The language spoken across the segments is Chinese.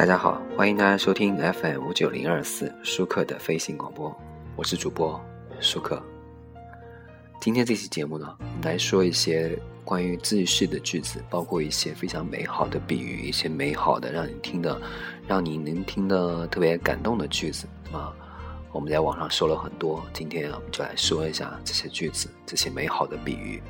大家好，欢迎大家收听 FM 五九零二四舒克的飞行广播，我是主播舒克。今天这期节目呢，来说一些关于自序的句子，包括一些非常美好的比喻，一些美好的让你听的，让你能听得特别感动的句子啊。我们在网上说了很多，今天我们就来说一下这些句子，这些美好的比喻。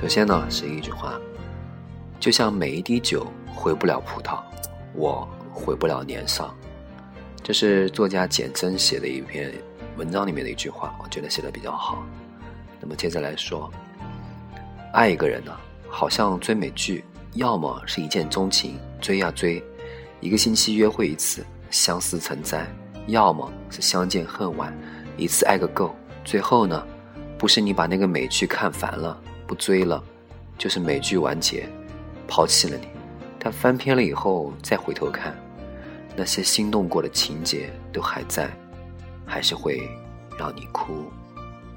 首先呢，是一句话，就像每一滴酒毁不了葡萄，我毁不了年少。这是作家简真写的一篇文章里面的一句话，我觉得写的比较好。那么接着来说，爱一个人呢，好像追美剧，要么是一见钟情，追呀追，一个星期约会一次，相思成灾；要么是相见恨晚，一次爱个够。最后呢，不是你把那个美剧看烦了。不追了，就是美剧完结，抛弃了你。但翻篇了以后再回头看，那些心动过的情节都还在，还是会让你哭，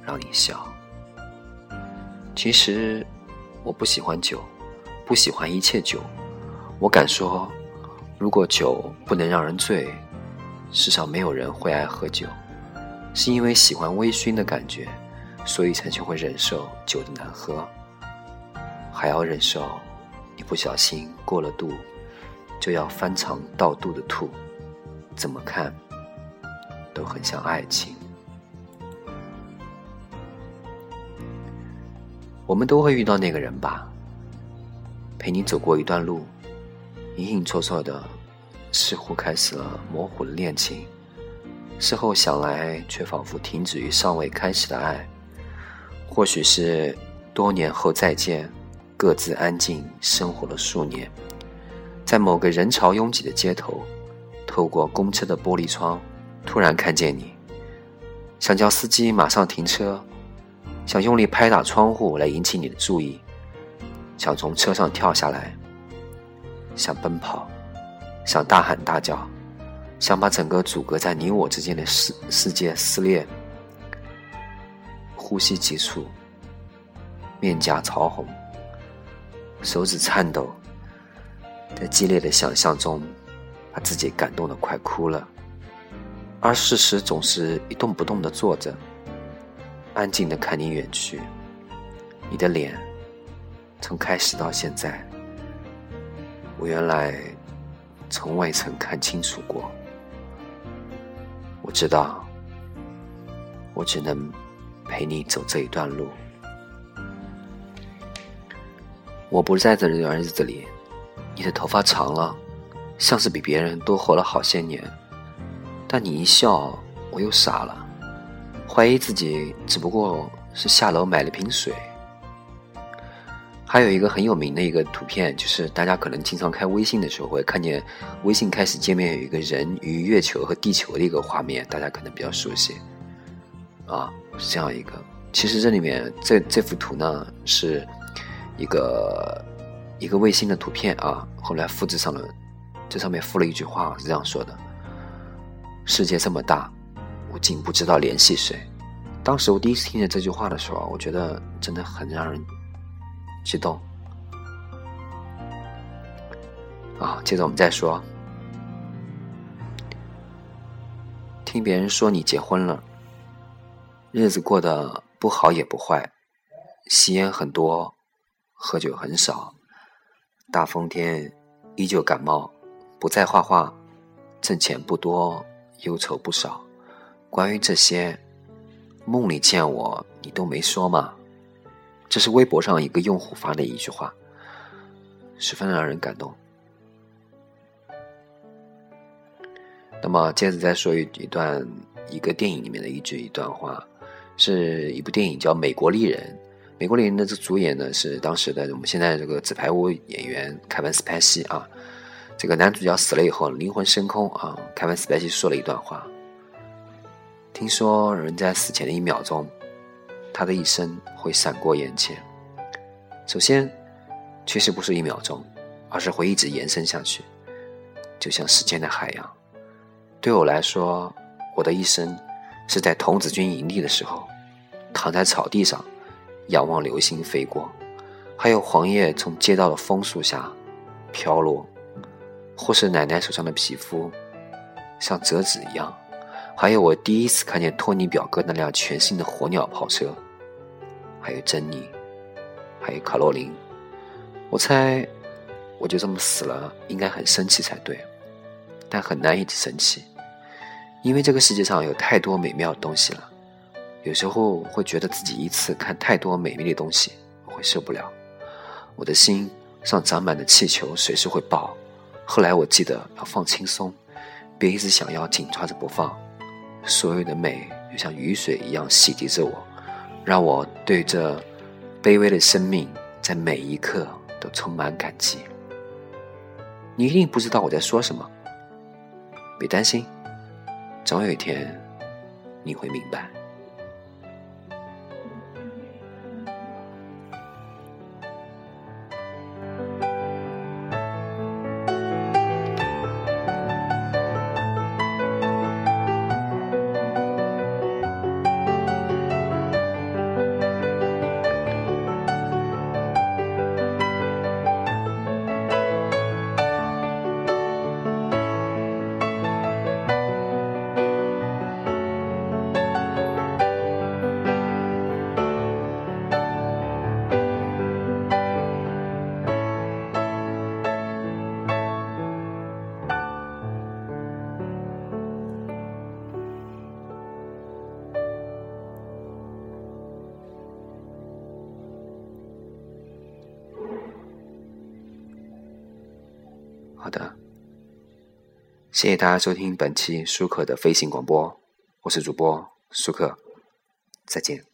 让你笑。其实我不喜欢酒，不喜欢一切酒。我敢说，如果酒不能让人醉，世上没有人会爱喝酒，是因为喜欢微醺的感觉。所以才学会忍受酒的难喝，还要忍受一不小心过了度，就要翻肠倒肚的吐。怎么看都很像爱情。我们都会遇到那个人吧，陪你走过一段路，隐隐绰绰的，似乎开始了模糊的恋情。事后想来，却仿佛停止于尚未开始的爱。或许是多年后再见，各自安静生活了数年，在某个人潮拥挤的街头，透过公车的玻璃窗，突然看见你，想叫司机马上停车，想用力拍打窗户来引起你的注意，想从车上跳下来，想奔跑，想大喊大叫，想把整个阻隔在你我之间的世世界撕裂。呼吸急促，面颊潮红，手指颤抖，在激烈的想象中，把自己感动的快哭了。而事实总是一动不动的坐着，安静的看你远去。你的脸，从开始到现在，我原来从未曾看清楚过。我知道，我只能。陪你走这一段路，我不在这段日子里，你的头发长了，像是比别人多活了好些年。但你一笑，我又傻了，怀疑自己只不过是下楼买了瓶水。还有一个很有名的一个图片，就是大家可能经常开微信的时候会看见，微信开始界面有一个人与月球和地球的一个画面，大家可能比较熟悉。啊，是这样一个。其实这里面这这幅图呢，是一个一个卫星的图片啊。后来复制上了，这上面附了一句话，是这样说的：“世界这么大，我竟不知道联系谁。”当时我第一次听见这句话的时候，我觉得真的很让人激动。啊，接着我们再说，听别人说你结婚了。日子过得不好也不坏，吸烟很多，喝酒很少，大风天依旧感冒，不再画画，挣钱不多，忧愁不少。关于这些，梦里见我你都没说吗？这是微博上一个用户发的一句话，十分让人感动。那么接着再说一一段一个电影里面的一句一段话。是一部电影叫《美国丽人》，《美国丽人》的这主演呢是当时的我们现在这个纸牌屋演员凯文·斯派西啊。这个男主角死了以后灵魂升空啊，凯文·斯派西说了一段话：听说人在死前的一秒钟，他的一生会闪过眼前。首先，确实不是一秒钟，而是会一直延伸下去，就像时间的海洋。对我来说，我的一生是在童子军营地的时候，躺在草地上，仰望流星飞过，还有黄叶从街道的枫树下飘落，或是奶奶手上的皮肤像折纸一样，还有我第一次看见托尼表哥那辆全新的火鸟跑车，还有珍妮，还有卡洛琳。我猜，我就这么死了，应该很生气才对，但很难一直生气，因为这个世界上有太多美妙的东西了。有时候会觉得自己一次看太多美丽的东西，我会受不了，我的心像长满的气球，随时会爆。后来我记得要放轻松，别一直想要紧抓着不放。所有的美就像雨水一样洗涤着我，让我对这卑微的生命在每一刻。都充满感激。你一定不知道我在说什么，别担心，总有一天你会明白。好的，谢谢大家收听本期舒克的飞行广播，我是主播舒克，再见。